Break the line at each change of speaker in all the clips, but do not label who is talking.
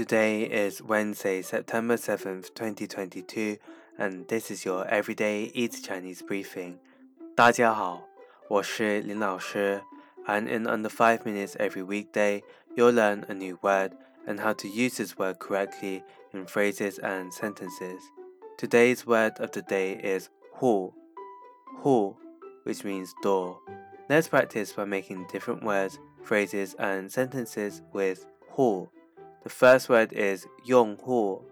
Today is Wednesday, September 7th, 2022, and this is your Everyday Easy Chinese Briefing. 大家好，我是林老师, and in under 5 minutes every weekday, you'll learn a new word and how to use this word correctly in phrases and sentences. Today's word of the day is hu, hu, which means door. Let's practice by making different words, phrases, and sentences with hu. The first word is 用户,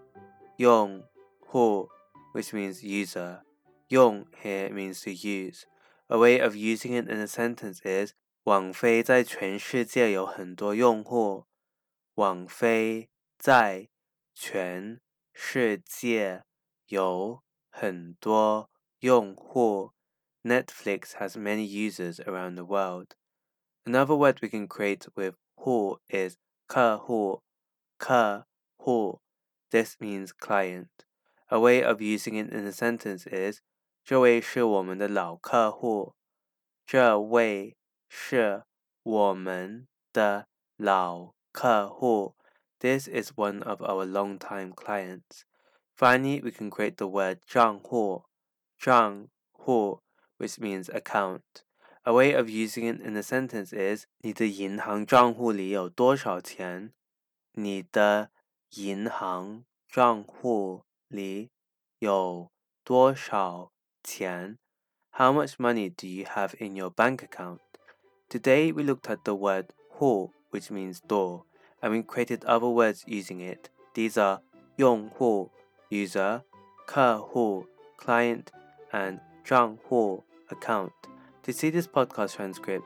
用户, which means user. 用 here means to use. A way of using it in a sentence is 网飞在全世界有很多用户。网飞在全世界有很多用户。Netflix has many users around the world. Another word we can create with 户 is 客户 客户 This means client. A way of using it in a sentence is 这位是我们的老客户。这位是我们的老客户. This is one of our long-time clients. Finally, we can create the word 账户,账户 which means account. A way of using it in a sentence is 你的银行账户里有多少钱？ 你的银行账户里有多少钱？How much money do you have in your bank account? Today we looked at the word 户 which means door, and we created other words using it. These are 用户 user, 客户 client, and 账户 account. To see this podcast transcript,